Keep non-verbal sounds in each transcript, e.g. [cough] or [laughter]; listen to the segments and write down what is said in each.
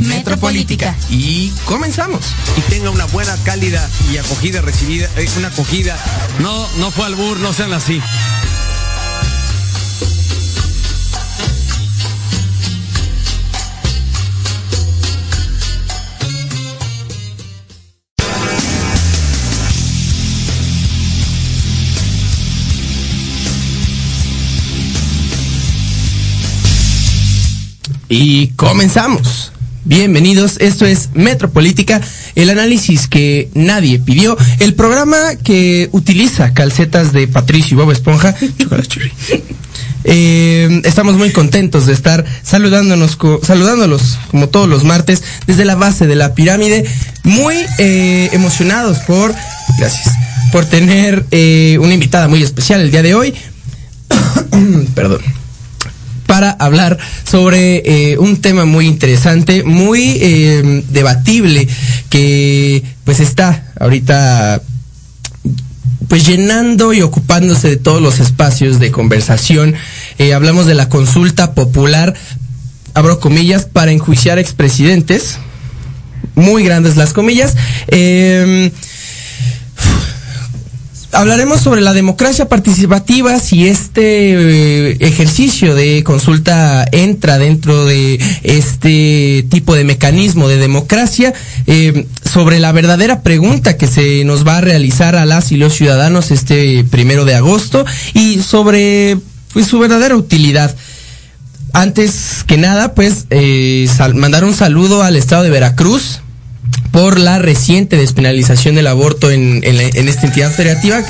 Metropolítica. Y comenzamos. Y tenga una buena, cálida y acogida recibida, eh, una acogida. No, no fue albur, no sean así. Y comenzamos. Bienvenidos, esto es Metropolítica, el análisis que nadie pidió, el programa que utiliza calcetas de Patricio y Bob Esponja. [laughs] Eh, estamos muy contentos de estar saludándonos, saludándolos como todos los martes desde la base de la pirámide, muy eh, emocionados por, gracias, por tener eh, una invitada muy especial el día de hoy. [coughs] Perdón para hablar sobre eh, un tema muy interesante, muy eh, debatible, que pues está ahorita pues llenando y ocupándose de todos los espacios de conversación. Eh, hablamos de la consulta popular, abro comillas, para enjuiciar expresidentes. Muy grandes las comillas. Eh, hablaremos sobre la democracia participativa, si este eh, ejercicio de consulta entra dentro de este tipo de mecanismo de democracia, eh, sobre la verdadera pregunta que se nos va a realizar a las y los ciudadanos este primero de agosto y sobre pues, su verdadera utilidad. Antes que nada, pues, eh, mandar un saludo al estado de Veracruz, por la reciente despenalización del aborto en, esta entidad federativa.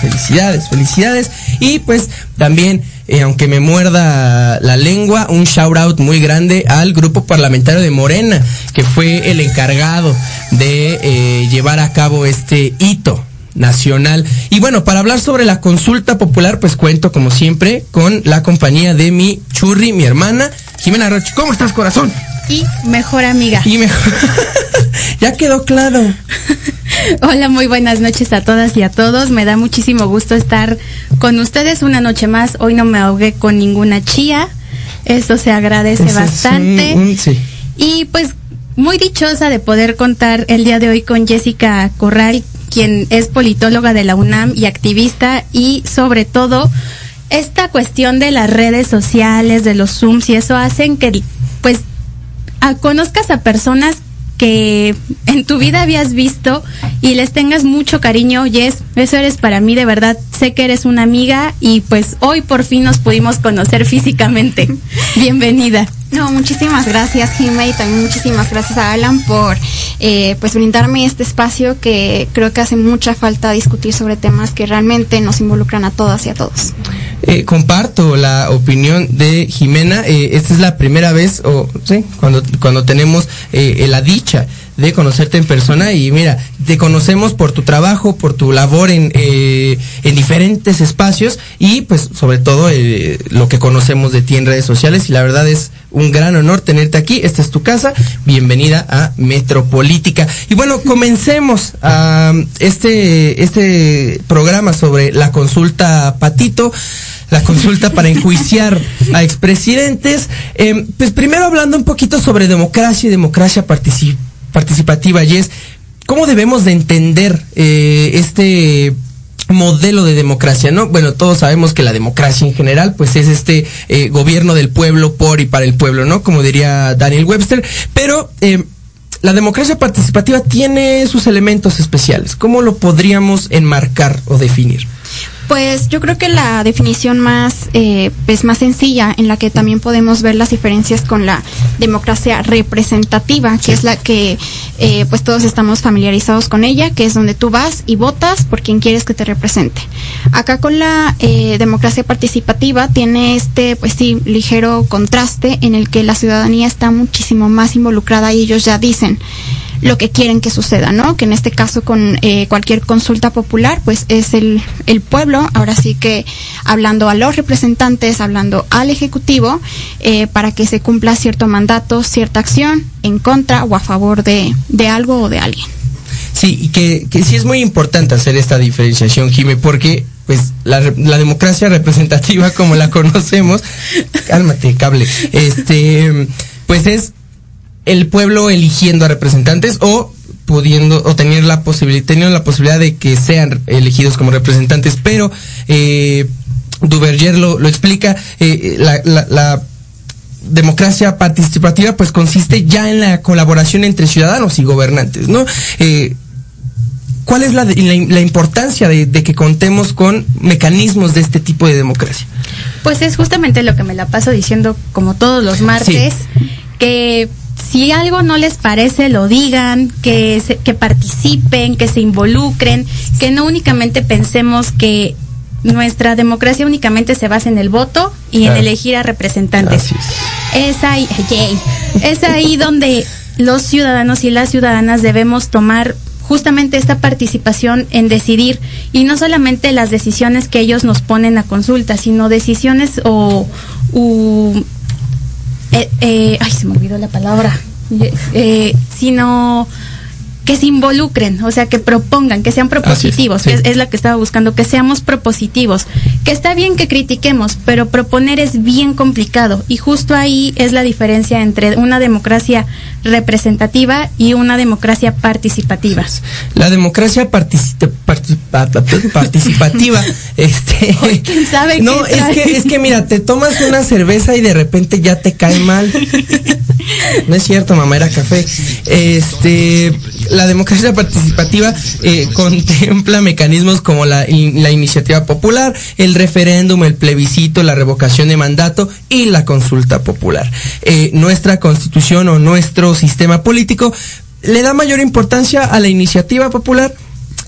Felicidades, felicidades. Y pues también, eh, aunque me muerda la lengua, un shout out muy grande al grupo parlamentario de Morena, que fue el encargado de eh, llevar a cabo este hito nacional. Y bueno, para hablar sobre la consulta popular, pues cuento como siempre con la compañía de mi churri, mi hermana, Jimena Roche. ¿Cómo estás, corazón? Y mejor amiga. Y mejor. [laughs] ya quedó claro. [laughs] Hola, muy buenas noches a todas y a todos. Me da muchísimo gusto estar con ustedes una noche más. Hoy no me ahogué con ninguna chía. Eso se agradece bastante. sí. Y pues muy dichosa de poder contar el día de hoy con Jessica Corral, quien es politóloga de la UNAM y activista y sobre todo esta cuestión de las redes sociales, de los Zooms y eso hacen que pues conozcas a personas que en tu vida habías visto y les tengas mucho cariño, Jess, eso eres para mí de verdad, sé que eres una amiga y pues hoy por fin nos pudimos conocer físicamente. [laughs] Bienvenida. No, muchísimas gracias, Jimmy, y también muchísimas gracias a Alan por eh, pues brindarme este espacio que creo que hace mucha falta discutir sobre temas que realmente nos involucran a todas y a todos. Eh, comparto la opinión de Jimena. Eh, esta es la primera vez, o sí, cuando, cuando tenemos la dicha de conocerte en persona y mira, te conocemos por tu trabajo, por tu labor en, eh, en diferentes espacios y pues sobre todo eh, lo que conocemos de ti en redes sociales y la verdad es un gran honor tenerte aquí, esta es tu casa, bienvenida a Metropolítica. Y bueno, comencemos este, este programa sobre la consulta Patito la consulta para enjuiciar a expresidentes. Eh, pues primero hablando un poquito sobre democracia y democracia participativa participativa y es cómo debemos de entender eh, este modelo de democracia, ¿no? Bueno, todos sabemos que la democracia en general, pues es este eh, gobierno del pueblo por y para el pueblo, ¿no? Como diría Daniel Webster, pero eh, la democracia participativa tiene sus elementos especiales. ¿Cómo lo podríamos enmarcar o definir? Pues yo creo que la definición más, eh, pues más sencilla, en la que también podemos ver las diferencias con la democracia representativa, que es la que eh, pues todos estamos familiarizados con ella, que es donde tú vas y votas por quien quieres que te represente. Acá con la eh, democracia participativa tiene este, pues sí, ligero contraste en el que la ciudadanía está muchísimo más involucrada y ellos ya dicen lo que quieren que suceda, ¿no? Que en este caso con eh, cualquier consulta popular, pues es el, el pueblo, ahora sí que hablando a los representantes, hablando al Ejecutivo, eh, para que se cumpla cierto mandato, cierta acción en contra o a favor de, de algo o de alguien. Sí, y que, que sí es muy importante hacer esta diferenciación, Jimmy, porque pues la, la democracia representativa como la conocemos, [laughs] cálmate, cable, este, pues es el pueblo eligiendo a representantes o pudiendo o tener la posibilidad teniendo la posibilidad de que sean elegidos como representantes pero eh, Duverger lo, lo explica eh, la, la, la democracia participativa pues consiste ya en la colaboración entre ciudadanos y gobernantes, ¿no? Eh, ¿Cuál es la, la, la importancia de, de, que contemos con mecanismos de este tipo de democracia? Pues es justamente lo que me la paso diciendo como todos los martes, sí. que si algo no les parece, lo digan, que, se, que participen, que se involucren, que no únicamente pensemos que nuestra democracia únicamente se basa en el voto y en elegir a representantes. Es. es ahí, yay, es ahí donde los ciudadanos y las ciudadanas debemos tomar justamente esta participación en decidir y no solamente las decisiones que ellos nos ponen a consulta, sino decisiones o u, eh, eh, ay se me olvidó la palabra, eh, sino que se involucren, o sea, que propongan, que sean propositivos, es, sí. que es, es, la que estaba buscando, que seamos propositivos, que está bien que critiquemos, pero proponer es bien complicado y justo ahí es la diferencia entre una democracia representativa y una democracia participativa. La democracia participa, participa, participativa, [laughs] este, ¿quién sabe no, es que es que mira, te tomas una cerveza y de repente ya te cae mal. [laughs] No es cierto, mamá, era café. Este, la democracia participativa eh, [laughs] contempla mecanismos como la, la, iniciativa popular, el referéndum, el plebiscito, la revocación de mandato y la consulta popular. Eh, nuestra constitución o nuestro sistema político le da mayor importancia a la iniciativa popular,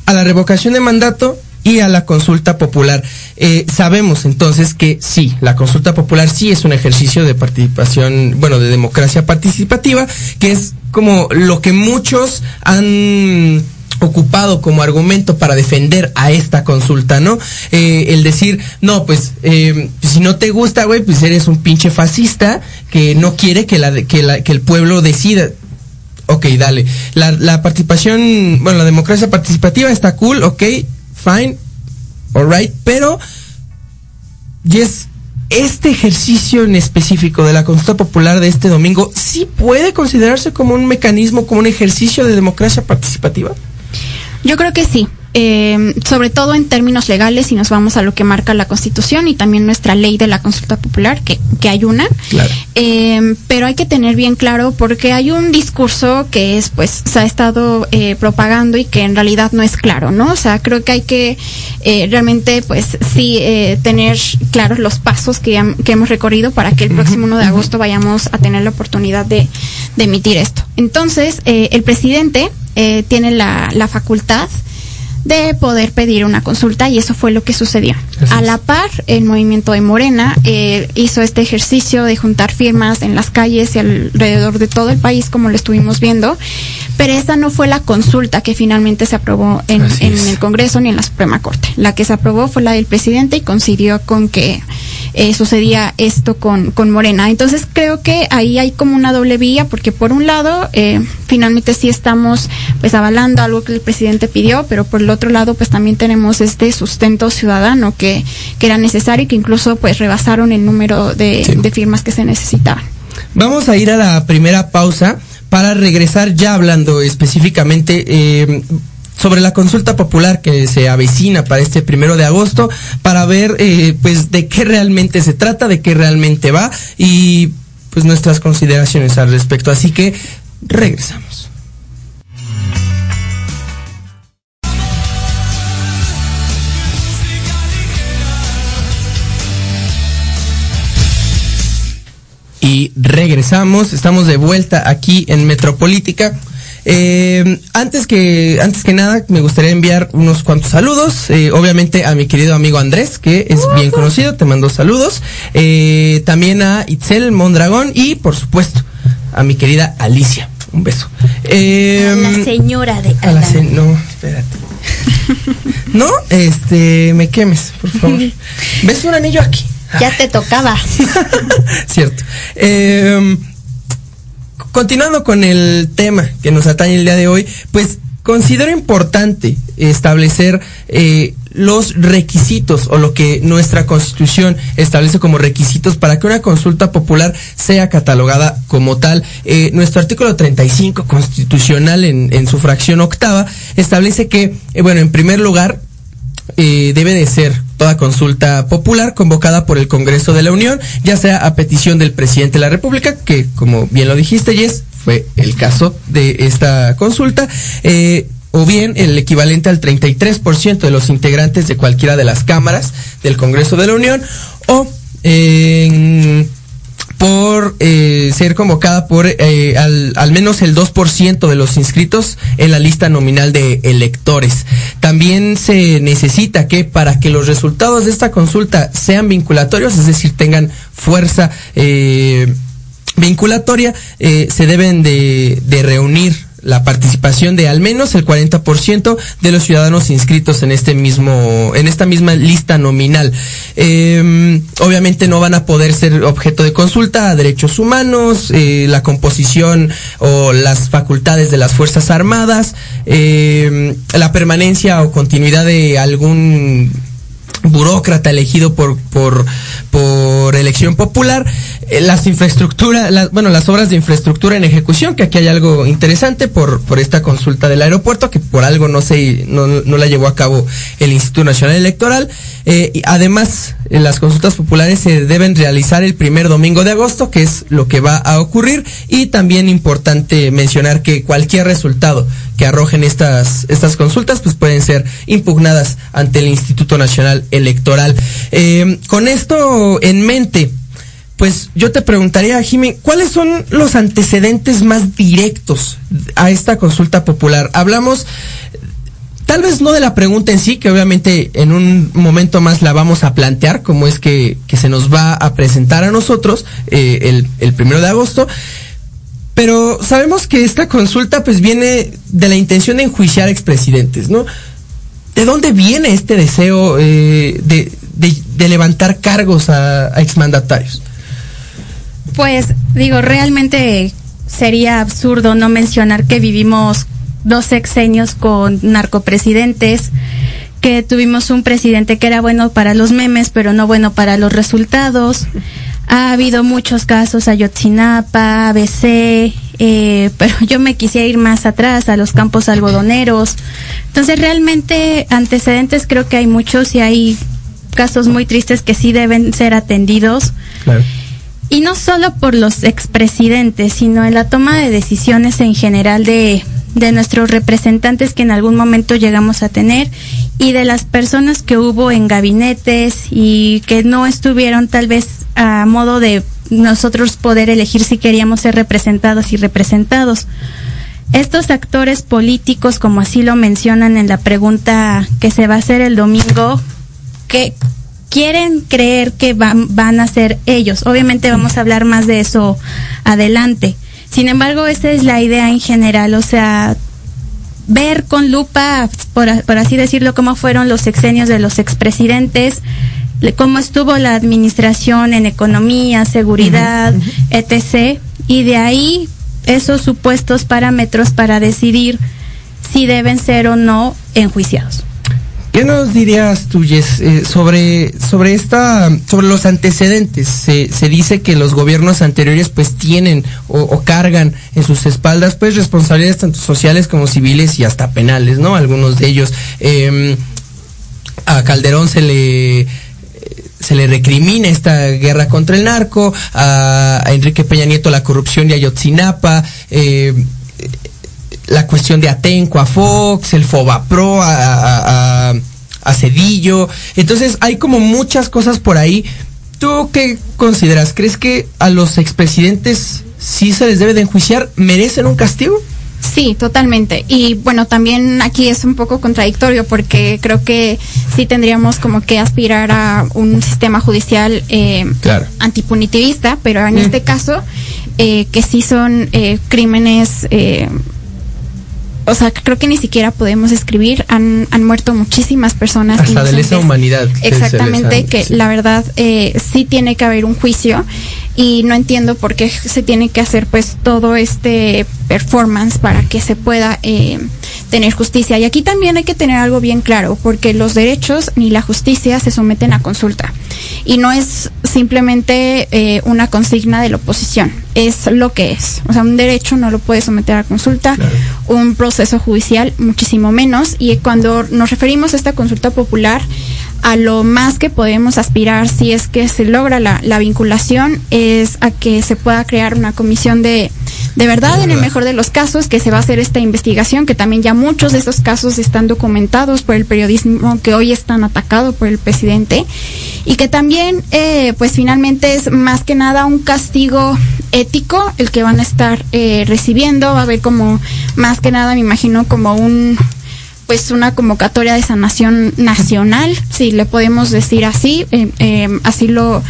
a la revocación de mandato y a la consulta popular. Eh, sabemos entonces que sí, la consulta popular sí es un ejercicio de participación, bueno, de democracia participativa, que es como lo que muchos han ocupado como argumento para defender a esta consulta, ¿no? Eh, el decir, no, pues, eh, si no te gusta, güey, pues eres un pinche fascista que no quiere que, la, que, la, que el pueblo decida. Ok, dale. La, la participación, bueno, la democracia participativa está cool, ok, fine, alright, pero y es este ejercicio en específico de la consulta popular de este domingo sí puede considerarse como un mecanismo, como un ejercicio de democracia participativa. Yo creo que sí. Eh, sobre todo en términos legales, si nos vamos a lo que marca la Constitución y también nuestra ley de la consulta popular, que, que hay una. Claro. Eh, pero hay que tener bien claro porque hay un discurso que es, pues, se ha estado eh, propagando y que en realidad no es claro, ¿no? O sea, creo que hay que eh, realmente, pues, sí tener claros los pasos que, que, hemos recorrido para que el próximo 1 de agosto vayamos a tener la oportunidad de, de emitir esto. Entonces, el presidente tiene la, la facultad de poder pedir una consulta y eso fue lo que sucedió. A la par, el movimiento de Morena eh, hizo este ejercicio de juntar firmas en las calles y alrededor de todo el país, como lo estuvimos viendo, pero esa no fue la consulta que finalmente se aprobó en, en el Congreso ni en la Suprema Corte. La que se aprobó fue la del presidente y coincidió con que eh, sucedía esto con, con Morena. Entonces creo que ahí hay como una doble vía, porque por un lado, eh, finalmente sí estamos pues avalando algo que el presidente pidió, pero por el otro lado pues también tenemos este sustento ciudadano que, que era necesario y que incluso pues rebasaron el número de, sí. de firmas que se necesitaban. Vamos a ir a la primera pausa para regresar ya hablando específicamente eh, sobre la consulta popular que se avecina para este primero de agosto para ver eh, pues de qué realmente se trata, de qué realmente va y pues nuestras consideraciones al respecto. Así que regresamos. Y regresamos, estamos de vuelta aquí en Metropolítica. Eh, antes que antes que nada me gustaría enviar unos cuantos saludos eh, obviamente a mi querido amigo Andrés que es bien conocido te mando saludos eh, también a Itzel Mondragón y por supuesto a mi querida Alicia Un beso. A Eh, la señora de a la Adán. se- no, espérate. [laughs] no, este, me quemes, por favor. [laughs] ¿Ves un anillo aquí? Ya te tocaba. [laughs] Cierto. Eh, continuando con el tema que nos atañe el día de hoy, pues considero importante establecer eh, los requisitos o lo que nuestra constitución establece como requisitos para que una consulta popular sea catalogada como tal. Eh, nuestro artículo 35 constitucional en, en su fracción octava establece que, eh, bueno, en primer lugar, eh, debe de ser toda consulta popular convocada por el Congreso de la Unión, ya sea a petición del presidente de la República, que como bien lo dijiste, Jess, fue el caso de esta consulta, eh, o bien el equivalente al 33% de los integrantes de cualquiera de las cámaras del Congreso de la Unión, o en por eh, ser convocada por eh, al, menos el 2% de los inscritos en la lista nominal de electores. También se necesita que para que los resultados de esta consulta sean vinculatorios, es decir, tengan fuerza eh, vinculatoria, eh, se deben de, de reunir la participación de al menos el 40% de los ciudadanos inscritos en este mismo, en esta misma lista nominal. Eh, obviamente no van a poder ser objeto de consulta a derechos humanos, eh, la composición o las facultades de las Fuerzas Armadas, eh, la permanencia o continuidad de algún burócrata elegido por por por elección popular eh, las infraestructuras bueno las obras de infraestructura en ejecución que aquí hay algo interesante por por esta consulta del aeropuerto que por algo no se no, no la llevó a cabo el Instituto Nacional Electoral. Eh, y además eh, las consultas populares se deben realizar el primer domingo de agosto que es lo que va a ocurrir. Y también importante mencionar que cualquier resultado que arrojen estas, estas consultas, pues pueden ser impugnadas ante el Instituto Nacional Electoral. Eh, con esto en mente, pues yo te preguntaría, Jimmy, ¿cuáles son los antecedentes más directos a esta consulta popular? Hablamos tal vez no de la pregunta en sí, que obviamente en un momento más la vamos a plantear, como es que, que se nos va a presentar a nosotros eh, el, el primero de agosto. Pero sabemos que esta consulta pues viene de la intención de enjuiciar expresidentes, ¿no? ¿De dónde viene este deseo eh, de, levantar cargos a, a exmandatarios? Pues digo, realmente sería absurdo no mencionar que vivimos dos sexenios con narcopresidentes, que tuvimos un presidente que era bueno para los memes, pero no bueno para los resultados. Ha habido muchos casos, Ayotzinapa, ABC, eh, pero yo me quisiera ir más atrás, a los campos algodoneros. Entonces, realmente, antecedentes creo que hay muchos y hay casos muy tristes que sí deben ser atendidos. Claro. Y no solo por los expresidentes, sino en la toma de decisiones en general de, de nuestros representantes que en algún momento llegamos a tener y de las personas que hubo en gabinetes y que no estuvieron tal vez a modo de nosotros poder elegir si queríamos ser representados y representados. Estos actores políticos, como así lo mencionan en la pregunta que se va a hacer el domingo, que quieren creer que van, van a ser ellos. Obviamente vamos a hablar más de eso adelante. Sin embargo, esa es la idea en general, o sea, ver con lupa, por, por así decirlo, cómo fueron los sexenios de los expresidentes, cómo estuvo la administración en economía, seguridad, uh -huh, uh -huh. etc. Y de ahí esos supuestos parámetros para decidir si deben ser o no enjuiciados. ¿Qué nos dirías tú, Jess, eh, sobre, sobre esta, sobre los antecedentes? Se, se dice que los gobiernos anteriores pues tienen o, o, cargan en sus espaldas pues responsabilidades tanto sociales como civiles y hasta penales, ¿no? Algunos de ellos. Eh, a Calderón se le se le recrimina esta guerra contra el narco, a, Enrique Peña Nieto la corrupción de Ayotzinapa, eh, la cuestión de Atenco a Fox, el Fobapro a, a, Cedillo. Entonces hay como muchas cosas por ahí. ¿Tú qué consideras? ¿Crees que a los expresidentes sí se les debe de enjuiciar? ¿Merecen un castigo? Sí, totalmente. Y bueno, también aquí es un poco contradictorio porque creo que sí tendríamos como que aspirar a un sistema judicial eh, claro. antipunitivista, pero en mm. este caso eh, que sí son eh, crímenes eh, o sea, creo que ni siquiera podemos escribir. Han, han muerto muchísimas personas. Hasta de lesa humanidad. Exactamente, que la verdad eh, sí tiene que haber un juicio y no entiendo por qué se tiene que hacer pues todo este performance para que se pueda eh, tener justicia. Y aquí también hay que tener algo bien claro, porque los derechos ni la justicia se someten a consulta. Y no es simplemente eh, una consigna de la oposición, es lo que es. O sea, un derecho no lo puede someter a consulta, un proceso judicial muchísimo menos. Y cuando nos referimos a esta consulta popular, a lo más que podemos aspirar si es que se logra la, la vinculación es a que se pueda crear una comisión de, de verdad, en el mejor de los casos, que se va a hacer esta investigación, que también ya muchos de estos casos están documentados por el periodismo que hoy están atacados por el presidente, y que también, eh, pues finalmente es más que nada un castigo ético el que van a estar eh, recibiendo, va a haber como, más que nada, me imagino, como un pues una convocatoria de sanación nacional, si le podemos decir así, eh, eh, así lo,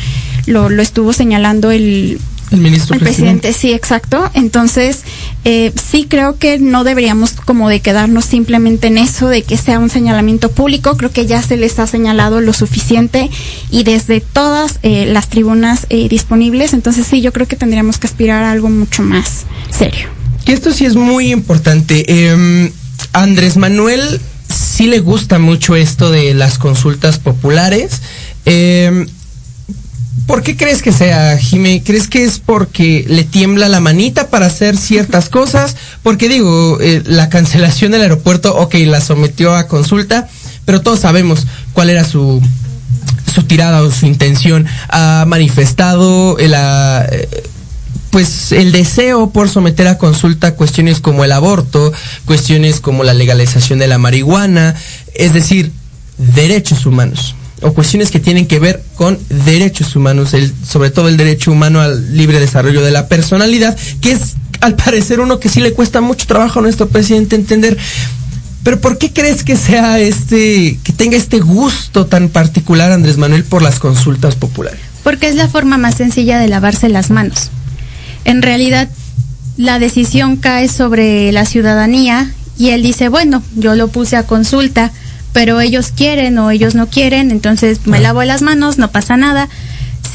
lo, lo, estuvo señalando el, el ministro el presidente. sí, exacto. Entonces, eh, sí creo que no deberíamos como de quedarnos simplemente en eso, de que sea un señalamiento público. Creo que ya se les ha señalado lo suficiente y desde todas eh, las tribunas eh, disponibles. Entonces, sí, yo creo que tendríamos que aspirar a algo mucho más serio. Y esto sí es muy importante. Eh, Andrés Manuel sí le gusta mucho esto de las consultas populares. Eh, ¿Por qué crees que sea, Jimé? ¿Crees que es porque le tiembla la manita para hacer ciertas [laughs] cosas? Porque digo, eh, la cancelación del aeropuerto, ok, la sometió a consulta, pero todos sabemos cuál era su, su tirada o su intención. Ha manifestado la... Eh, pues el deseo por someter a consulta cuestiones como el aborto, cuestiones como la legalización de la marihuana, es decir, derechos humanos o cuestiones que tienen que ver con derechos humanos, el, sobre todo el derecho humano al libre desarrollo de la personalidad, que es al parecer uno que sí le cuesta mucho trabajo a nuestro presidente entender. Pero ¿por qué crees que sea este, que tenga este gusto tan particular Andrés Manuel por las consultas populares? Porque es la forma más sencilla de lavarse las manos en realidad la decisión cae sobre la ciudadanía y él dice, bueno, yo lo puse a consulta, pero ellos quieren o ellos no quieren, entonces me lavo las manos, no pasa nada.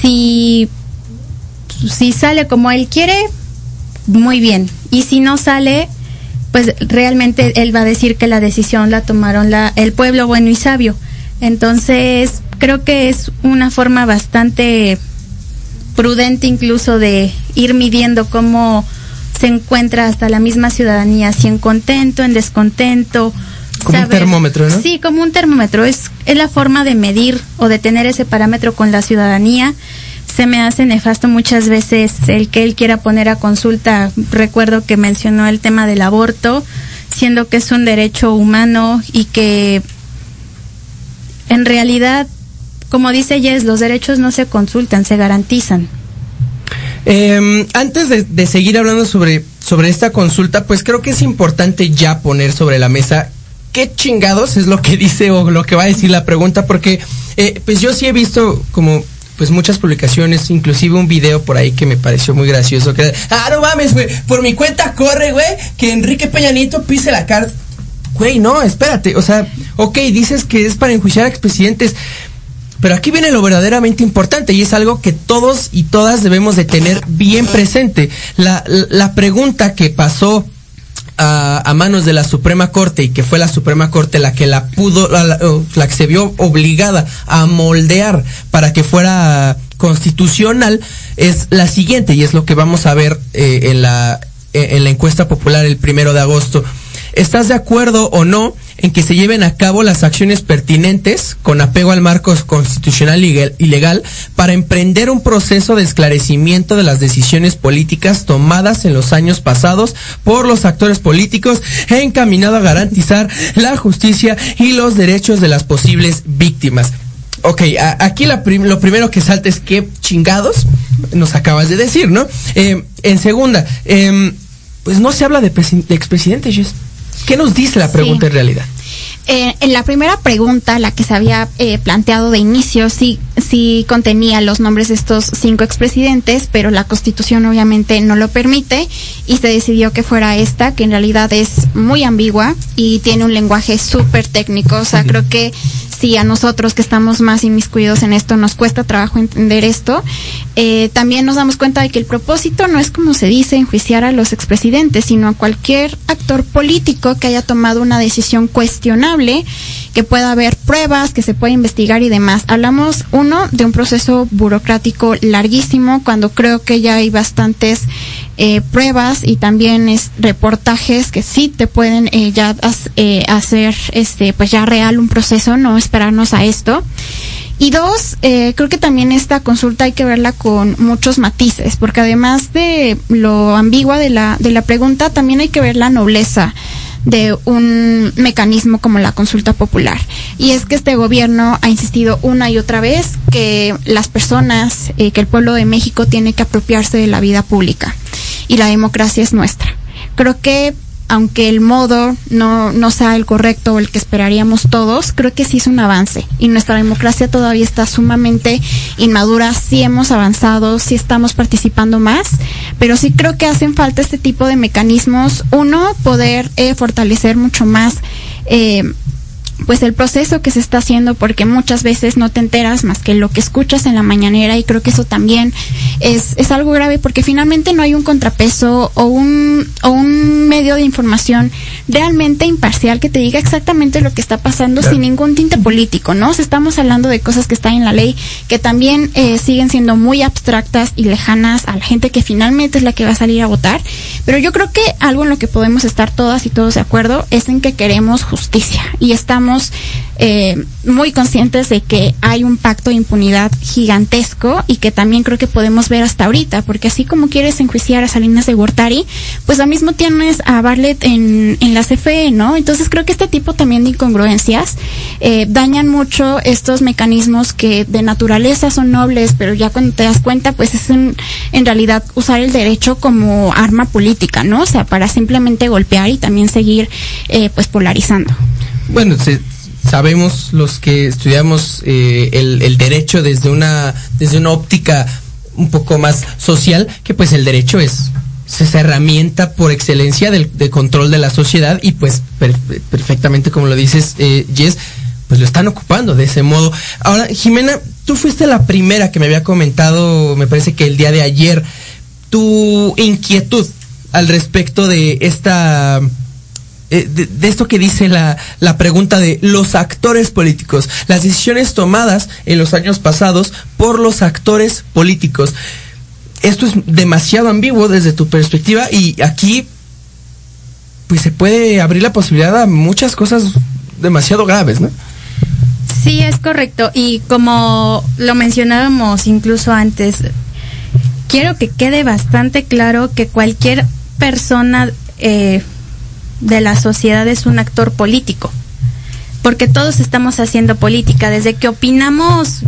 Si, si sale como él quiere, muy bien. Y si no sale, pues realmente él va a decir que la decisión la tomaron la, el pueblo bueno y sabio. Entonces, creo que es una forma bastante prudente incluso de ir midiendo cómo se encuentra hasta la misma ciudadanía, si en contento, en descontento. Como saber, un termómetro, ¿no? Sí, como un termómetro. Es, es la forma de medir o de tener ese parámetro con la ciudadanía. Se me hace nefasto muchas veces el que él quiera poner a consulta. Recuerdo que mencionó el tema del aborto, siendo que es un derecho humano y que en realidad como dice Jess, los derechos no se consultan, se garantizan. Eh, antes de, de, seguir hablando sobre, sobre esta consulta, pues creo que es importante ya poner sobre la mesa qué chingados es lo que dice o lo que va a decir la pregunta, porque eh, pues yo sí he visto como pues muchas publicaciones, inclusive un video por ahí que me pareció muy gracioso, que ah, no mames, güey, por mi cuenta corre, güey, que Enrique Peñanito pise la carta. Güey, no, espérate, o sea, ok, dices que es para enjuiciar a expresidentes, pero aquí viene lo verdaderamente importante y es algo que todos y todas debemos de tener bien presente. La, la pregunta que pasó a, a, manos de la Suprema Corte y que fue la Suprema Corte la que la pudo, la, la, la que se vio obligada a moldear para que fuera constitucional es la siguiente y es lo que vamos a ver eh, en la en la encuesta popular el primero de agosto. ¿Estás de acuerdo o no en que se lleven a cabo las acciones pertinentes con apego al marco constitucional y legal para emprender un proceso de esclarecimiento de las decisiones políticas tomadas en los años pasados por los actores políticos encaminado a garantizar la justicia y los derechos de las posibles víctimas? Ok, aquí la lo primero que salta es qué chingados nos acabas de decir, ¿no? Eh, en segunda, eh, pues no se habla de, de expresidentes. ¿Qué nos dice la pregunta sí. en realidad? Eh, en la primera pregunta, la que se había eh, planteado de inicio, sí, sí contenía los nombres de estos cinco expresidentes, pero la Constitución obviamente no lo permite y se decidió que fuera esta, que en realidad es muy ambigua y tiene un lenguaje súper técnico. O sea, creo que si a nosotros que estamos más inmiscuidos en esto nos cuesta trabajo entender esto, eh, también nos damos cuenta de que el propósito no es como se dice enjuiciar a los expresidentes, sino a cualquier actor político que haya tomado una decisión cuestionable, que pueda haber pruebas, que se pueda investigar y demás. Hablamos, uno, de un proceso burocrático larguísimo, cuando creo que ya hay bastantes eh, pruebas y también es reportajes que sí te pueden eh, ya eh, hacer este pues ya real un proceso no esperarnos a esto y dos eh, creo que también esta consulta hay que verla con muchos matices porque además de lo ambigua de la de la pregunta también hay que ver la nobleza de un mecanismo como la consulta popular. Y es que este gobierno ha insistido una y otra vez que las personas, eh, que el pueblo de México tiene que apropiarse de la vida pública y la democracia es nuestra. Creo que aunque el modo no, no sea el correcto o el que esperaríamos todos, creo que sí es un avance. Y nuestra democracia todavía está sumamente inmadura, sí hemos avanzado, sí estamos participando más, pero sí creo que hacen falta este tipo de mecanismos. Uno, poder eh, fortalecer mucho más. Eh, pues el proceso que se está haciendo porque muchas veces no te enteras más que lo que escuchas en la mañanera y creo que eso también es, es algo grave porque finalmente no hay un contrapeso o un, o un medio de información realmente imparcial que te diga exactamente lo que está pasando sin ningún tinte político, ¿no? O sea, estamos hablando de cosas que están en la ley que también eh, siguen siendo muy abstractas y lejanas a la gente que finalmente es la que va a salir a votar, pero yo creo que algo en lo que podemos estar todas y todos de acuerdo es en que queremos justicia y estamos eh, muy conscientes de que hay un pacto de impunidad gigantesco y que también creo que podemos ver hasta ahorita, porque así como quieres enjuiciar a Salinas de Gortari, pues lo mismo tienes a Bartlett en, en la CFE, ¿no? Entonces creo que este tipo también de incongruencias eh, dañan mucho estos mecanismos que de naturaleza son nobles, pero ya cuando te das cuenta, pues es en, en realidad usar el derecho como arma política, ¿no? O sea, para simplemente golpear y también seguir eh, pues polarizando. Bueno, se- sabemos los que estudiamos eh, el, derecho desde una desde una óptica un poco más social, que pues el derecho es, es esa herramienta por excelencia del, de control de la sociedad y pues per- perfectamente como lo dices, eh, Jess, pues lo están ocupando de ese modo. Ahora, Jimena, tú fuiste la primera que me había comentado, me parece que el día de ayer, tu inquietud al respecto de esta eh, de, esto que dice la, la pregunta de los actores políticos, las decisiones tomadas en los años pasados por los actores políticos. Esto es demasiado ambiguo desde tu perspectiva y aquí pues se puede abrir la posibilidad a muchas cosas demasiado graves, ¿no? Sí, es correcto. Y como lo mencionábamos incluso antes, quiero que quede bastante claro que cualquier persona eh, de la sociedad es un actor político. Porque todos estamos haciendo política. Desde que opinamos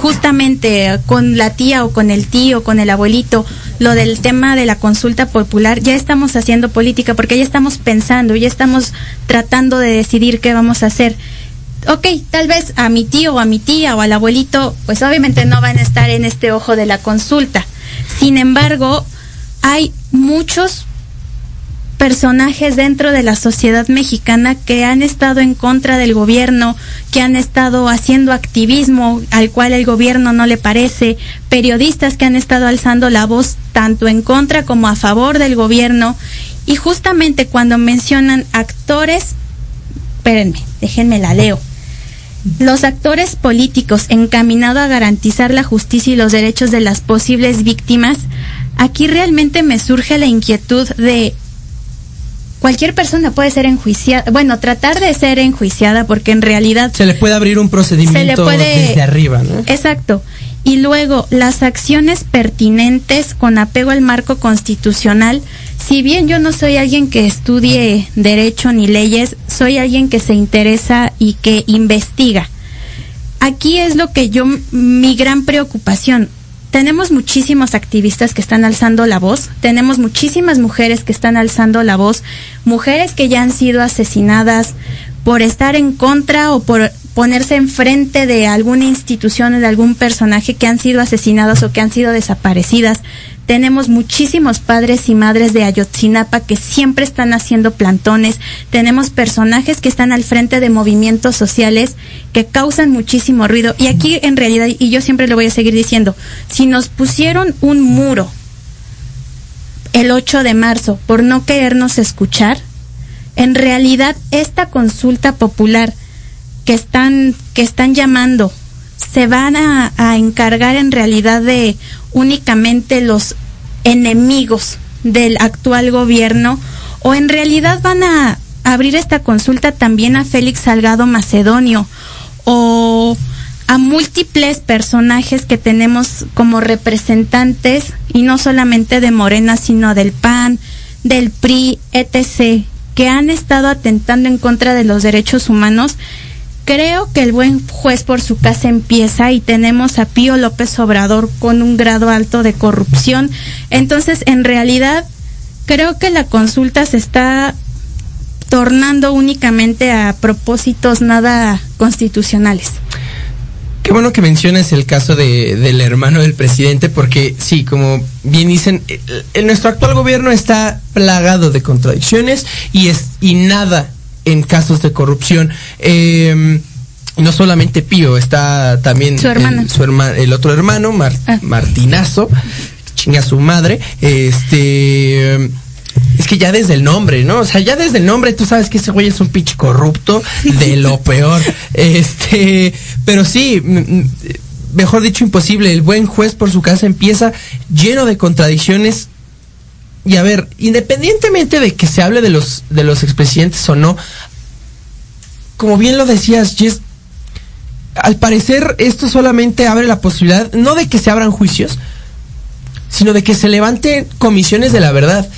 justamente con la tía o con el tío, con el abuelito, lo del tema de la consulta popular, ya estamos haciendo política porque ya estamos pensando, ya estamos tratando de decidir qué vamos a hacer ok, tal vez a mi tío o a mi tía o al abuelito, pues obviamente no van a estar en este ojo de la consulta. Sin embargo, hay muchos personajes dentro de la sociedad mexicana que han estado en contra del gobierno, que han estado haciendo activismo al cual el gobierno no le parece, periodistas que han estado alzando la voz tanto en contra como a favor del gobierno. Y justamente cuando mencionan actores, espérenme, déjenme la leo. Los actores políticos encaminados a garantizar la justicia y los derechos de las posibles víctimas, aquí realmente me surge la inquietud de cualquier persona puede ser enjuiciada, bueno, tratar de ser enjuiciada porque en realidad Se le puede abrir un procedimiento se le puede desde arriba, ¿no? Exacto. Y luego las acciones pertinentes con apego al marco constitucional. Si bien yo no soy alguien que estudie derecho ni leyes, soy alguien que se interesa y que investiga. Aquí es lo que yo mi gran preocupación. Tenemos muchísimos activistas que están alzando la voz, tenemos muchísimas mujeres que están alzando la voz, mujeres que ya han sido asesinadas por estar en contra o por ponerse enfrente de alguna institución o de algún personaje que han sido asesinados o que han sido desaparecidas. Tenemos muchísimos padres y madres de Ayotzinapa que siempre están haciendo plantones. Tenemos personajes que están al frente de movimientos sociales que causan muchísimo ruido. Y aquí en realidad, y yo siempre le voy a seguir diciendo, si nos pusieron un muro el 8 de marzo por no querernos escuchar, en realidad esta consulta popular que están, que están llamando se van a, encargar en realidad de únicamente los enemigos del actual gobierno o en realidad van a abrir esta consulta también a Félix Salgado Macedonio o a múltiples personajes que tenemos como representantes y no solamente de Morena sino del PAN, del PRI, etc que han estado atentando en contra de los derechos humanos, creo que el buen juez por su casa empieza y tenemos a Pío López Obrador con un grado alto de corrupción. Entonces, en realidad, creo que la consulta se está tornando únicamente a propósitos nada constitucionales. Qué bueno que mencionas el caso de, del hermano del presidente, porque sí, como bien dicen, el- nuestro actual gobierno está plagado de contradicciones y es y nada en casos de corrupción. Eh, no solamente Pío, está también Su hermana. El, su herma- el otro hermano, Mar- Ah. Martinazo, chinga su madre. Este. Es que ya desde el nombre, ¿no? O sea, ya desde el nombre tú sabes que ese güey es un pinche corrupto de lo [laughs] peor. Este, pero sí, mejor dicho, imposible. El buen juez por su casa empieza lleno de contradicciones. Y a ver, independientemente de que se hable de los, de los expresidentes o no, como bien lo decías, Jess, al parecer esto solamente abre la posibilidad, no de que se abran juicios, sino de que se levanten comisiones de la verdad.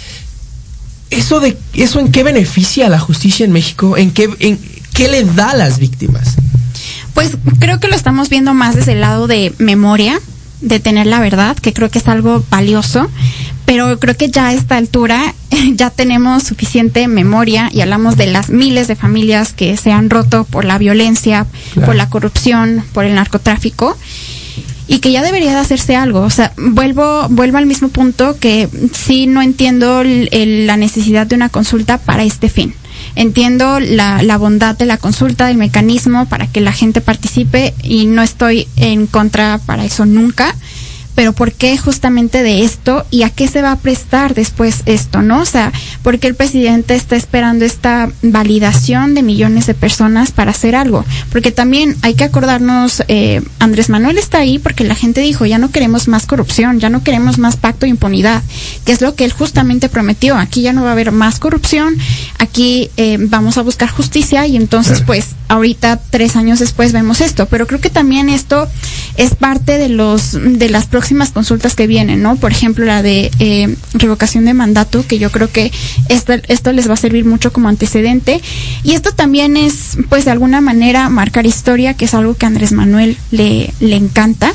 Eso de eso en qué beneficia a la justicia en México, en qué en qué le da a las víctimas. Pues creo que lo estamos viendo más desde el lado de memoria, de tener la verdad, que creo que es algo valioso, pero creo que ya a esta altura [laughs] ya tenemos suficiente memoria y hablamos de las miles de familias que se han roto por la violencia, Claro. por la corrupción, por el narcotráfico y que ya debería de hacerse algo. O sea, vuelvo, vuelvo al mismo punto que sí no entiendo el- el- la necesidad de una consulta para este fin. Entiendo la, la bondad de la consulta, del mecanismo para que la gente participe y no estoy en contra para eso nunca. Pero ¿por qué justamente de esto y a qué se va a prestar después esto, no? O sea, ¿por qué el presidente está esperando esta validación de millones de personas para hacer algo? Porque también hay que acordarnos, eh, Andrés Manuel está ahí porque la gente dijo, ya no queremos más corrupción, ya no queremos más pacto de impunidad, que es lo que él justamente prometió. Aquí ya no va a haber más corrupción, aquí eh, vamos a buscar justicia y entonces pues ahorita tres años después vemos esto. Pero creo que también esto es parte de los de las próximas consultas que vienen, ¿no? Por ejemplo, la de eh, revocación de mandato, que yo creo que esto, esto les va a servir mucho como antecedente. Y esto también es, pues, de alguna manera marcar historia, que es algo que a Andrés Manuel le, le encanta.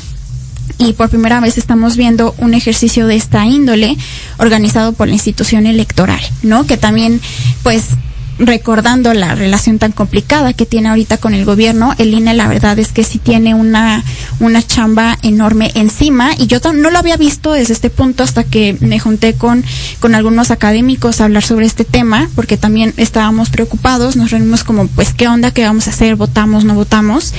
Y por primera vez estamos viendo un ejercicio de esta índole organizado por la institución electoral, ¿no? Que también, pues, recordando la relación tan complicada que tiene ahorita con el gobierno, el INE la verdad es que sí tiene una, una chamba enorme encima y yo no lo había visto desde este punto hasta que me junté con, con algunos académicos a hablar sobre este tema, porque también estábamos preocupados, nos reunimos como pues qué onda, qué vamos a hacer, votamos, no votamos,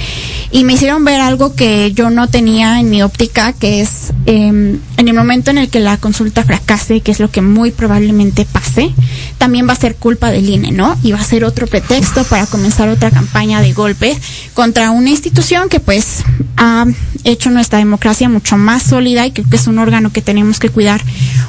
y me hicieron ver algo que yo no tenía en mi óptica, que es em, en el momento en el que la consulta fracase, que es lo que muy probablemente pase, también va a ser culpa del INE, ¿no? Y va a ser otro pretexto para comenzar otra campaña de golpe contra una institución que pues ha hecho nuestra democracia mucho más sólida y creo que es un órgano que tenemos que cuidar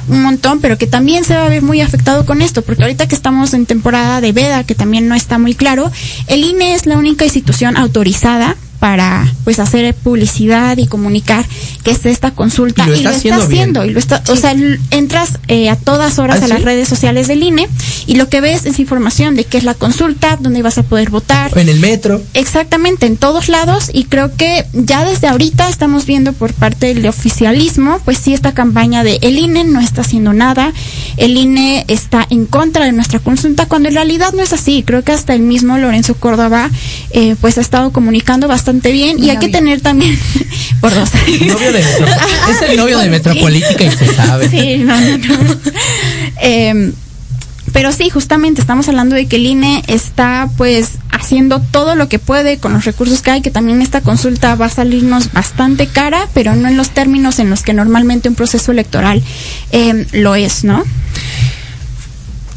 un montón, pero que también se va a ver muy afectado con esto, porque ahorita que estamos en temporada de veda, que también no está muy claro, el INE es la única institución autorizada para pues hacer publicidad y comunicar que es esta consulta Y lo está haciendo y lo está, o sea, entras eh, a todas horas ¿Ah, a las sí? redes sociales del INE y lo que ves es información de qué es la consulta, dónde vas a poder votar, En el metro. Exactamente, en todos lados y creo que ya desde ahorita estamos viendo por parte del oficialismo, pues sí, esta campaña de el INE no está haciendo nada, el INE está en contra de nuestra consulta, cuando en realidad no es así. Creo que hasta el mismo Lorenzo Córdoba, eh, pues ha estado comunicando bastante bien y hay que tener también, [laughs] por dos. Novio de Metro- [laughs] es el novio de Metropolítica y se sabe. Sí, no, no, no. [laughs] Em, pero sí, justamente estamos hablando de que el INE está pues haciendo todo lo que puede con los recursos que hay, que también esta consulta va a salirnos bastante cara, pero no en los términos en los que normalmente un proceso electoral em, lo es, ¿no?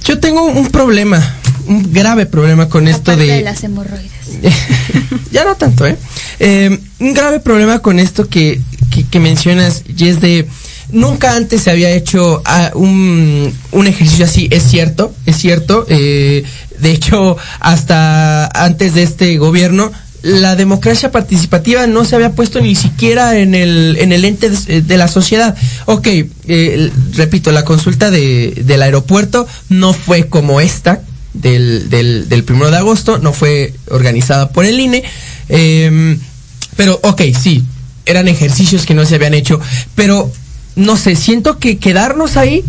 Yo tengo un problema, un grave problema con esto de... de las hemorroides. [laughs] ya no tanto, ¿eh? Eh, Un grave problema con esto que, que, que mencionas, y es de... Nunca antes se había hecho ah, un, un ejercicio así, es cierto, es cierto. eh, de hecho, hasta antes de este gobierno, la democracia participativa no se había puesto ni siquiera en el, en el ente de, la sociedad. Ok, eh, repito, la consulta de, del aeropuerto no fue como esta, del, del, primero de agosto, no fue organizada por el INE. em, pero, ok, sí, eran ejercicios que no se habían hecho, pero no sé, siento que quedarnos ahí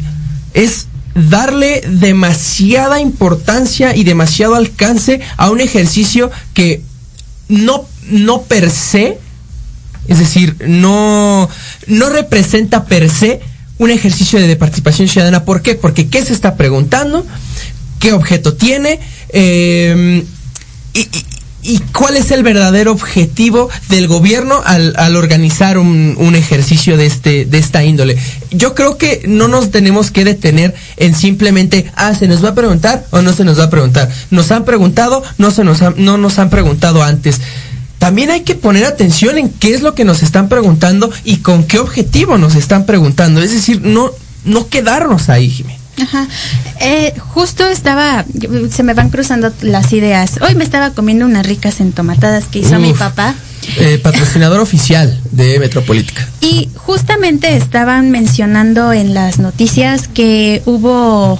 es darle demasiada importancia y demasiado alcance a un ejercicio que no, no per se, es decir, no, no representa per se un ejercicio de participación ciudadana. ¿Por qué? Porque ¿qué se está preguntando? ¿Qué objeto tiene? Eh, y, cuál es el verdadero objetivo del gobierno al, organizar un, un ejercicio de este de esta índole. Yo creo que no nos tenemos que detener en simplemente ah se nos va a preguntar o no se nos va a preguntar. Nos han preguntado, no se nos han- no nos han preguntado antes. También hay que poner atención en qué es lo que nos están preguntando y con qué objetivo nos están preguntando. Es decir, no no quedarnos ahí, Jimé. Ajá. Eh, justo estaba, se me van cruzando las ideas. Hoy me estaba comiendo unas ricas entomatadas que hizo mi papá. Eh, patrocinador oficial de Metropolítica. Y justamente estaban mencionando en las noticias que hubo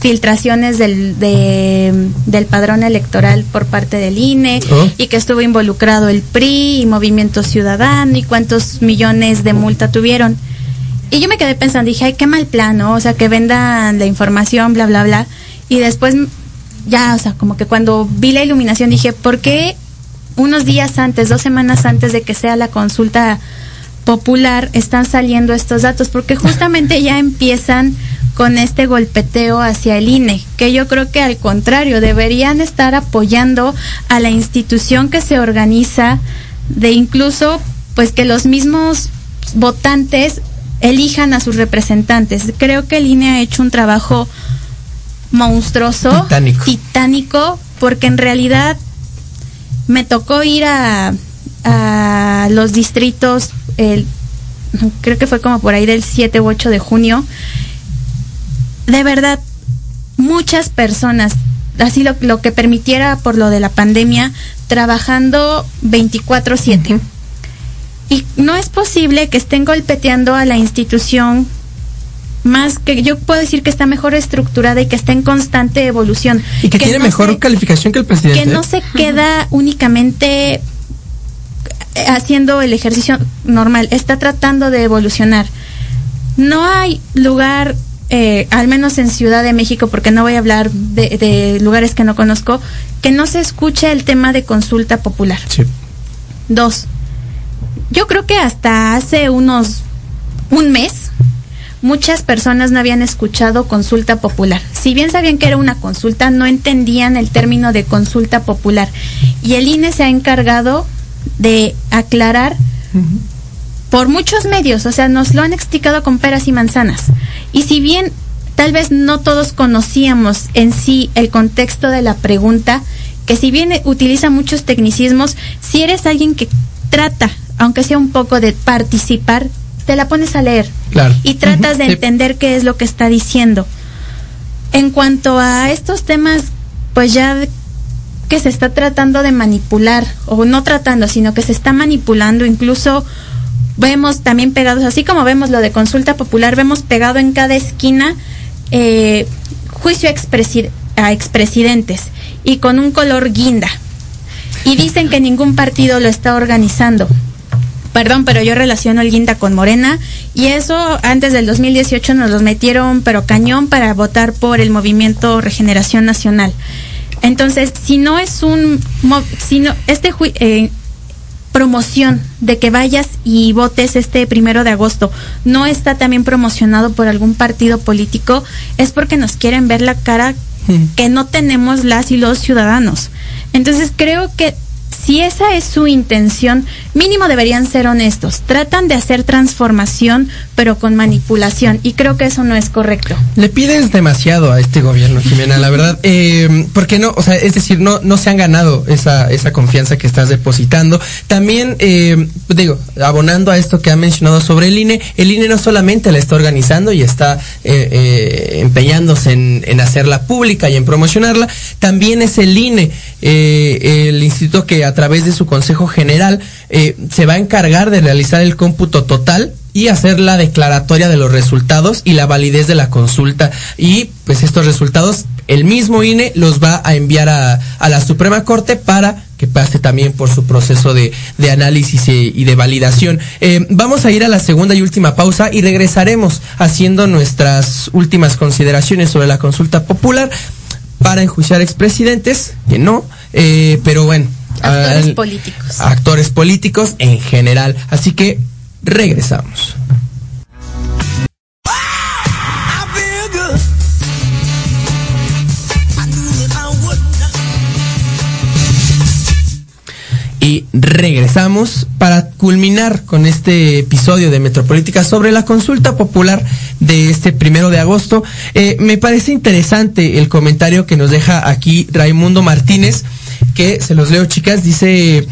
filtraciones del, de- del padrón electoral por parte del INE Oh. y que estuvo involucrado el PRI y Movimiento Ciudadano y cuántos millones de multa tuvieron. Y yo me quedé pensando, dije, ay, qué mal plan, ¿no? O sea, que vendan la información, bla, bla, bla. Y después, ya, o sea, como que cuando vi la iluminación dije, ¿por qué unos días antes, dos semanas antes de que sea la consulta popular, están saliendo estos datos? Porque justamente ya empiezan con este golpeteo hacia el INE, que yo creo que al contrario, deberían estar apoyando a la institución que se organiza, de incluso, pues que los mismos votantes elijan a sus representantes. Creo que el INE ha hecho un trabajo monstruoso, Titánico. titánico, porque en realidad me tocó ir a, a los distritos, el, creo que fue como por ahí del 7 u 8 de junio. De verdad, muchas personas, así lo, lo que permitiera por lo de la pandemia, trabajando 24/7. Y no es posible que estén golpeteando a la institución más que yo puedo decir que está mejor estructurada y que está en constante evolución. Y que, tiene no mejor se- calificación que el presidente. que no se queda únicamente eh, haciendo el ejercicio normal, está tratando de evolucionar. No hay lugar, eh, al menos en Ciudad de México, porque no voy a hablar de, de lugares que no conozco, que no se escuche el tema de consulta popular. Sí. Dos, yo creo que hasta hace unos un mes muchas personas no habían escuchado consulta popular. Si bien sabían que era una consulta, no entendían el término de consulta popular. Y el INE se ha encargado de aclarar por muchos medios, o sea, nos lo han explicado con peras y manzanas. Y si bien tal vez no todos conocíamos en sí el contexto de la pregunta, que si bien utiliza muchos tecnicismos, si eres alguien que trata, aunque sea un poco de participar, te la pones a leer Claro. y tratas de sí. entender qué es lo que está diciendo. En cuanto a estos temas, pues ya que se está tratando de manipular, o no tratando, sino que se está manipulando, incluso vemos también pegados, así como vemos lo de consulta popular, vemos pegado en cada esquina eh, juicio a expresidentes y con un color guinda. Y dicen que ningún partido lo está organizando. Perdón, pero yo relaciono el guinda con Morena y eso antes del 2018 nos los metieron pero cañón para votar por el movimiento Regeneración Nacional. Entonces, si no es un, si no, este eh, promoción de que vayas y votes este primero de agosto no está también promocionado por algún partido político, es porque nos quieren ver la cara que no tenemos las y los ciudadanos. Entonces creo que si esa es su intención, mínimo deberían ser honestos. Tratan de hacer transformación, pero con manipulación, y creo que eso no es correcto. Le pides demasiado a este gobierno, Jimena, la verdad. Eh, porque no, o sea, es decir, no, no se han ganado esa, esa confianza que estás depositando. También, eh, digo, abonando a esto que ha mencionado sobre el INE, el INE no solamente la está organizando y está eh, eh empeñándose en, en hacerla pública y en promocionarla, también es el INE, eh, el instituto que a través de su Consejo General eh, se va a encargar de realizar el cómputo total y hacer la declaratoria de los resultados y la validez de la consulta. Y pues estos resultados, el mismo INE los va a enviar a, a la Suprema Corte para que pase también por su proceso de, de análisis y, de validación. Eh, vamos a ir a la segunda y última pausa y regresaremos haciendo nuestras últimas consideraciones sobre la consulta popular para enjuiciar expresidentes, que no, eh, pero bueno. Actores al, políticos. Actores políticos en general. Así que regresamos. Regresamos para culminar con este episodio de Metropolítica sobre la consulta popular de este primero de agosto. Eh, me parece interesante el comentario que nos deja aquí Raimundo Martínez, que se los leo chicas, dice...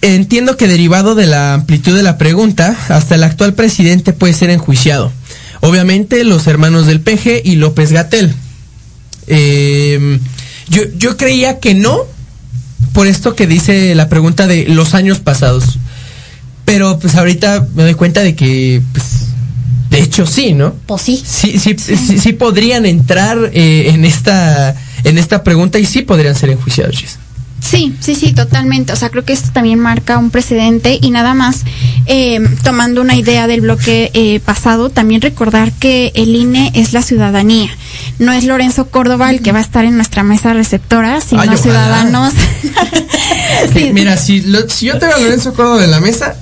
Entiendo que derivado de la amplitud de la pregunta, hasta el actual presidente puede ser enjuiciado. Obviamente los hermanos del PG y López Gatel. Eh, yo, yo creía que no, por esto que dice la pregunta de los años pasados. Pero pues ahorita me doy cuenta de que, pues, de hecho sí, ¿no? Pues sí. Sí, sí, sí, sí, sí podrían entrar eh, en esta en esta pregunta y sí podrían ser enjuiciados. Sí, sí, sí, totalmente. O sea, creo que esto también marca un precedente y nada más, eh, tomando una idea del bloque eh, pasado, también recordar que el INE es la ciudadanía. No es Lorenzo Córdoba el que va a estar en nuestra mesa receptora, sino Ay, ciudadanos. [laughs] Sí, Mira, si, lo- si yo tengo a Lorenzo Córdoba en la mesa,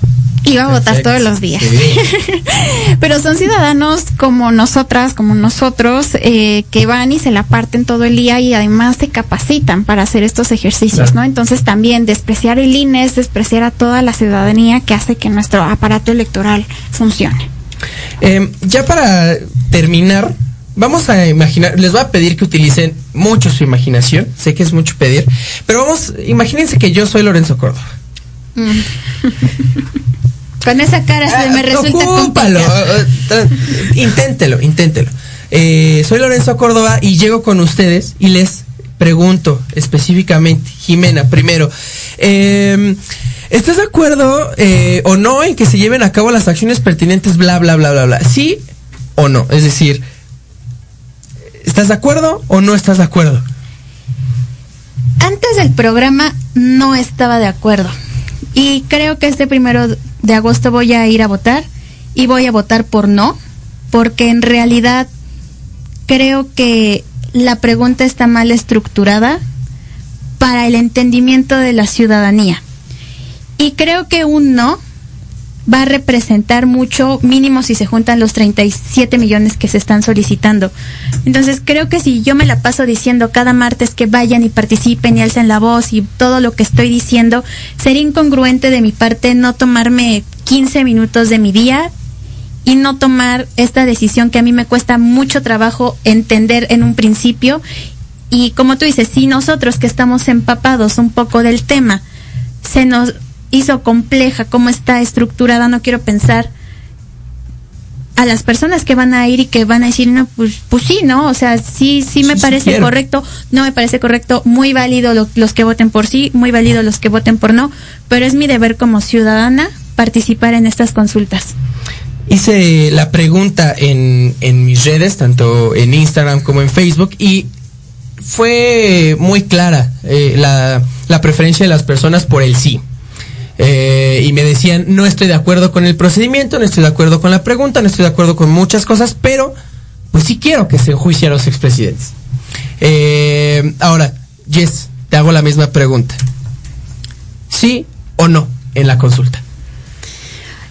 Iba a votar todos los días. Sí. [laughs] Pero son ciudadanos como nosotras, como nosotros, eh, que van y se la parten todo el día y además se capacitan para hacer estos ejercicios, Claro. ¿no? Entonces también despreciar el INE es despreciar a toda la ciudadanía que hace que nuestro aparato electoral funcione. Eh, ya para terminar, vamos a imaginar, les voy a pedir que utilicen mucho su imaginación, sé que es mucho pedir, pero vamos, imagínense que yo soy Lorenzo Córdoba. [laughs] Con esa cara se me Ah, resulta ocúpalo, complicado. eh, tra- inténtelo, inténtelo. Eh, soy Lorenzo Córdoba y llego con ustedes y les pregunto específicamente, Jimena, primero, eh, ¿estás de acuerdo eh, o no en que se lleven a cabo las acciones pertinentes, bla, bla, bla, bla, bla? ¿Sí o no? Es decir, ¿estás de acuerdo o no estás de acuerdo? Antes del programa no estaba de acuerdo. Y creo que este primero de agosto voy a ir a votar y voy a votar por no, porque en realidad creo que la pregunta está mal estructurada para el entendimiento de la ciudadanía. Y creo que un no va a representar mucho, mínimo si se juntan los 37 millones que se están solicitando. Entonces creo que si yo me la paso diciendo cada martes que vayan y participen y alcen la voz y todo lo que estoy diciendo, sería incongruente de mi parte no tomarme 15 minutos de mi día y no tomar esta decisión que a mí me cuesta mucho trabajo entender en un principio. Y como tú dices, si nosotros que estamos empapados un poco del tema, se nos hizo compleja cómo está estructurada, no quiero pensar a las personas que van a ir y que van a decir, no, pues, pues sí, ¿no? O sea, sí, sí me Sí, parece correcto, no me parece correcto, muy válido lo- los que voten por sí, muy válido los que voten por no, pero es mi deber como ciudadana participar en estas consultas. Hice la pregunta en, en mis redes, tanto en Instagram como en Facebook, y fue muy clara eh, la, la preferencia de las personas por el sí. Eh, y me decían, no estoy de acuerdo con el procedimiento, no estoy de acuerdo con la pregunta, no estoy de acuerdo con muchas cosas, pero pues sí quiero que se enjuicie a los expresidentes. Eh, ahora, Jess, te hago la misma pregunta. ¿Sí o no en la consulta?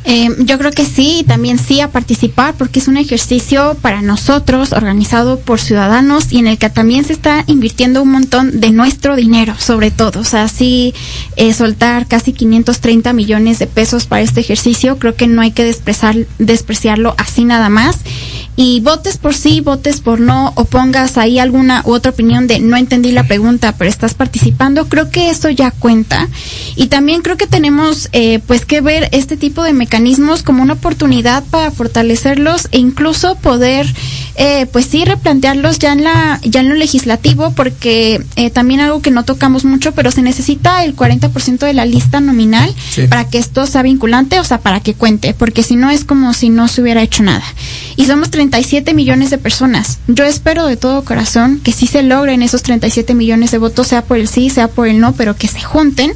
Eh, yo creo que sí, y también sí a participar, porque es un ejercicio para nosotros, organizado por ciudadanos y en el que también se está invirtiendo un montón de nuestro dinero, sobre todo. O sea, sí, eh, soltar casi 530 millones de pesos para este ejercicio, creo que no hay que despreciar, despreciarlo así nada más. Y votes por sí, votes por no, o pongas ahí alguna u otra opinión de no entendí la pregunta, pero estás participando, creo que eso ya cuenta. Y también creo que tenemos eh, pues que ver este tipo de mecanismos como una oportunidad para fortalecerlos e incluso poder eh, pues sí replantearlos ya en la ya en lo legislativo porque eh, también algo que no tocamos mucho pero se necesita el 40% de la lista nominal Sí. para que esto sea vinculante o sea para que cuente porque si no es como si no se hubiera hecho nada y somos 37 millones de personas yo espero de todo corazón que sí se logren esos 37 millones de votos sea por el sí sea por el no pero que se junten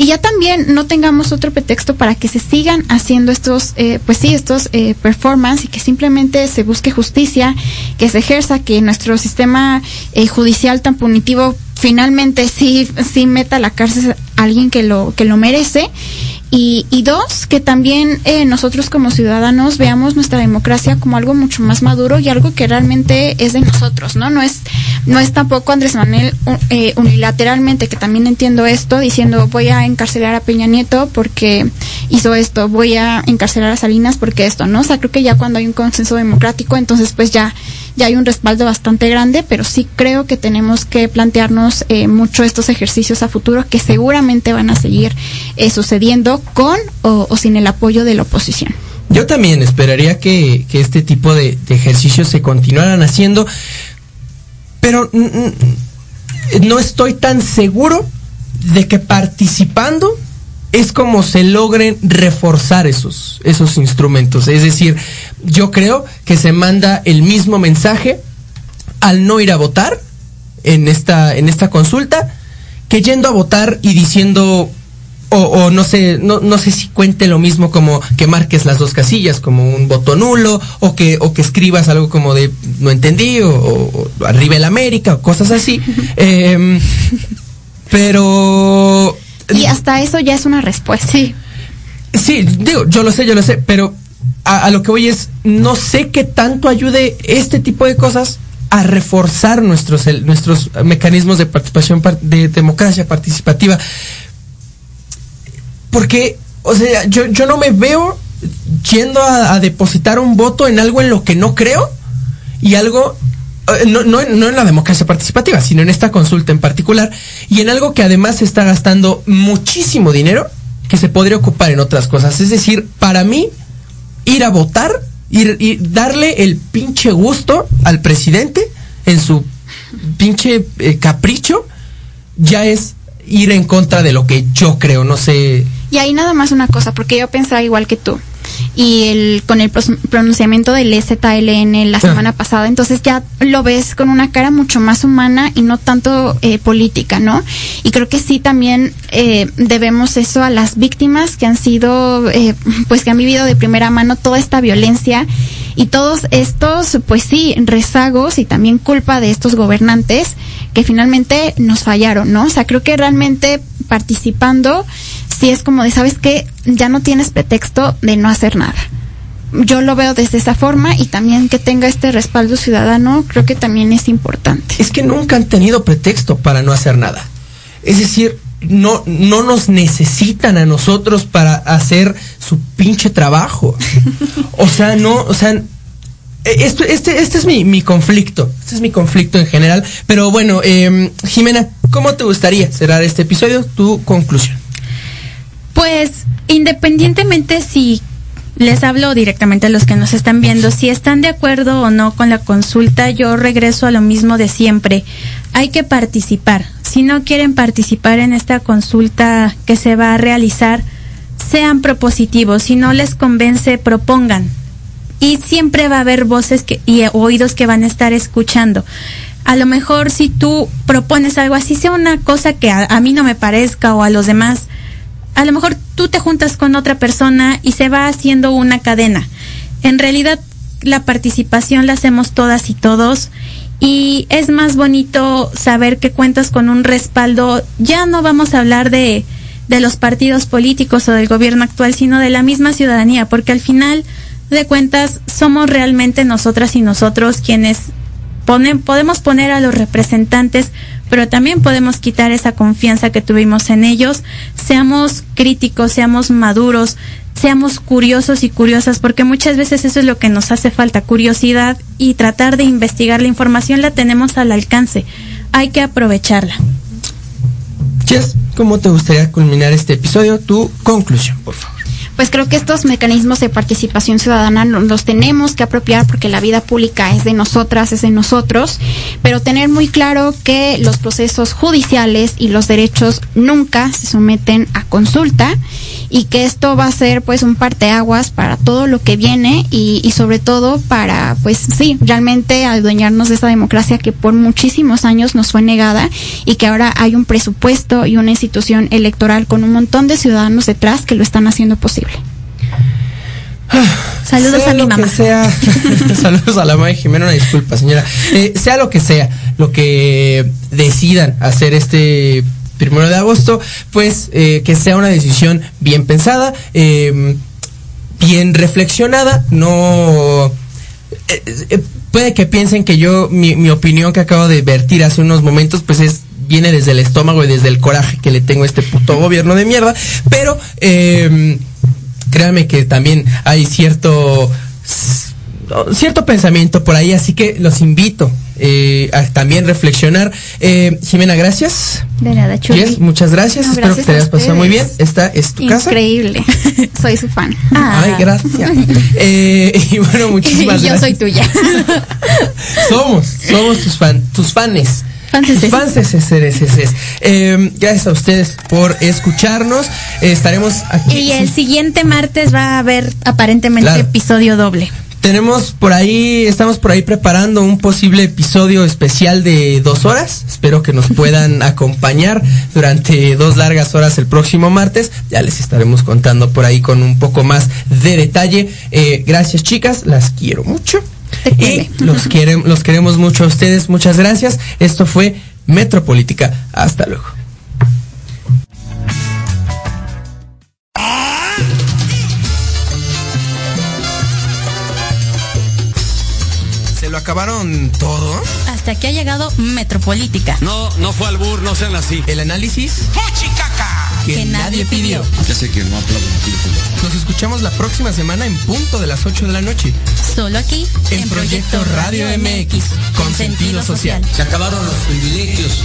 y ya también no tengamos otro pretexto para que se sigan haciendo estos, eh, pues sí, estos eh, performance y que simplemente se busque justicia, que se ejerza, que nuestro sistema eh, judicial tan punitivo finalmente sí, sí meta a la cárcel a alguien que lo, que lo merece. Y, y dos, que también eh, nosotros como ciudadanos veamos nuestra democracia como algo mucho más maduro y algo que realmente es de nosotros, ¿no? No es, no es tampoco Andrés Manuel eh, unilateralmente, que también entiendo esto, diciendo voy a encarcelar a Peña Nieto porque hizo esto, voy a encarcelar a Salinas porque esto, ¿no? O sea, creo que ya cuando hay un consenso democrático, entonces pues ya, ya hay un respaldo bastante grande, pero sí creo que tenemos que plantearnos eh, mucho estos ejercicios a futuro que seguramente van a seguir eh, sucediendo con o, sin el apoyo de la oposición. Yo también esperaría que, que este tipo de, de ejercicios se continuaran haciendo, pero no estoy tan seguro de que participando es como se logren reforzar esos, esos instrumentos. Es decir, yo creo que se manda el mismo mensaje al no ir a votar en esta, en esta consulta que yendo a votar y diciendo o, o no sé, no, no sé si cuente lo mismo como que marques las dos casillas como un voto nulo, o que, o que escribas algo como de no entendí, o, o- o arriba el América, o cosas así. [laughs] Em, pero Y hasta eso ya es una respuesta. Sí. Sí, digo, yo lo sé, yo lo sé, pero a, lo que voy es, no sé qué tanto ayude este tipo de cosas a reforzar nuestros, nuestros mecanismos de participación, par- de democracia participativa. Porque, o sea, yo, yo no me veo yendo a, depositar un voto en algo en lo que no creo y algo eh, no, no, no en la democracia participativa, sino en esta consulta en particular, y en algo que además se está gastando muchísimo dinero que se podría ocupar en otras cosas. Es decir, para mí, ir a votar y darle el pinche gusto al presidente en su pinche eh, capricho, ya es ir en contra de lo que yo creo, no sé. Y ahí nada más una cosa, porque yo pensaba igual que tú. Y el, con el pronunciamiento del EZLN la Ah. semana pasada, entonces ya lo ves con una cara mucho más humana y no tanto eh, política, ¿no? Y creo que sí también eh, debemos eso a las víctimas que han sido, eh, pues que han vivido de primera mano toda esta violencia y todos estos, pues sí, rezagos y también culpa de estos gobernantes que finalmente nos fallaron, ¿no? O sea, creo que realmente participando, sí es como de, ¿sabes qué? Ya no tienes pretexto de no hacer nada. Yo lo veo desde esa forma y también que tenga este respaldo ciudadano, creo que también es importante. Es que nunca han tenido pretexto para no hacer nada. Es decir, no, no nos necesitan a nosotros para hacer su pinche trabajo. O sea, no, o sea, eh, esto, este, este es mi, mi conflicto. Este es mi conflicto en general. Pero bueno, eh, Jimena, ¿cómo te gustaría cerrar este episodio? Tu conclusión. Pues independientemente si les hablo directamente a los que nos están viendo. Si están de acuerdo o no con la consulta, yo regreso a lo mismo de siempre. Hay que participar. Si no quieren participar en esta consulta que se va a realizar, sean propositivos. Si no les convence, propongan. Y siempre va a haber voces que, y oídos que van a estar escuchando. A lo mejor si tú propones algo así, sea una cosa que a, a mí no me parezca o a los demás, a lo mejor tú te juntas con otra persona y se va haciendo una cadena. En realidad la participación la hacemos todas y todos y es más bonito saber que cuentas con un respaldo. Ya no vamos a hablar de, de los partidos políticos o del gobierno actual, sino de la misma ciudadanía, porque al final de cuentas somos realmente nosotras y nosotros quienes podemos poner a los representantes, pero también podemos quitar esa confianza que tuvimos en ellos. Seamos críticos, seamos maduros, seamos curiosos y curiosas, porque muchas veces eso es lo que nos hace falta, curiosidad y tratar de investigar. La información la tenemos al alcance, hay que aprovecharla. Jess, ¿cómo te gustaría culminar este episodio? Tu conclusión, por favor pues creo que estos mecanismos de participación ciudadana los tenemos que apropiar porque la vida pública es de nosotras, es de nosotros, pero tener muy claro que los procesos judiciales y los derechos nunca se someten a consulta y que esto va a ser pues un parteaguas para todo lo que viene y, y sobre todo para pues sí, realmente adueñarnos de esa democracia que por muchísimos años nos fue negada y que ahora hay un presupuesto y una institución electoral con un montón de ciudadanos detrás que lo están haciendo posible. Saludos sea a mi mamá. Sea, [laughs] saludos a la mamá de Jimena, una disculpa, señora. Eh, sea lo que sea, lo que decidan hacer este primero de agosto, pues eh, que sea una decisión bien pensada, eh, bien reflexionada, no... eh, eh, puede que piensen que yo, mi, mi opinión que acabo de vertir hace unos momentos, pues es viene desde el estómago y desde el coraje que le tengo a este puto gobierno de mierda, pero eh, créanme que también hay cierto cierto pensamiento por ahí, así que los invito eh, a también reflexionar. Eh, Jimena, gracias. De nada, Chuli. Yes, muchas gracias. No, Espero gracias que te hayas pasado muy bien. Esta es tu casa. Increíble. [laughs] Soy su fan. Ah. Ay, gracias. [laughs] Eh, y bueno, muchísimas Y yo gracias. soy tuya. [laughs] somos, somos tus fan, tus fanes. Fanses. Tus fanses, es, es, es. Eh, gracias a ustedes por escucharnos. Eh, estaremos aquí. Y el siguiente martes va a haber aparentemente Claro. episodio doble. Tenemos por ahí, estamos por ahí preparando un posible episodio especial de dos horas. Espero que nos puedan [laughs] acompañar durante dos largas horas el próximo martes. Ya les estaremos contando por ahí con un poco más de detalle. Eh, gracias chicas, las quiero mucho. Y los, querem- los queremos mucho a ustedes. Muchas gracias. Esto fue Metropolítica. Hasta luego. Lo acabaron todo? Hasta aquí ha llegado Metropolítica. No, no fue albur, no sean así. El análisis que, Que nadie pidió. Ya sé que no aplaudo. Nos escuchamos la próxima semana en punto de las 8 de la noche Solo aquí en Proyecto Radio MX con sentido social. Se acabaron los privilegios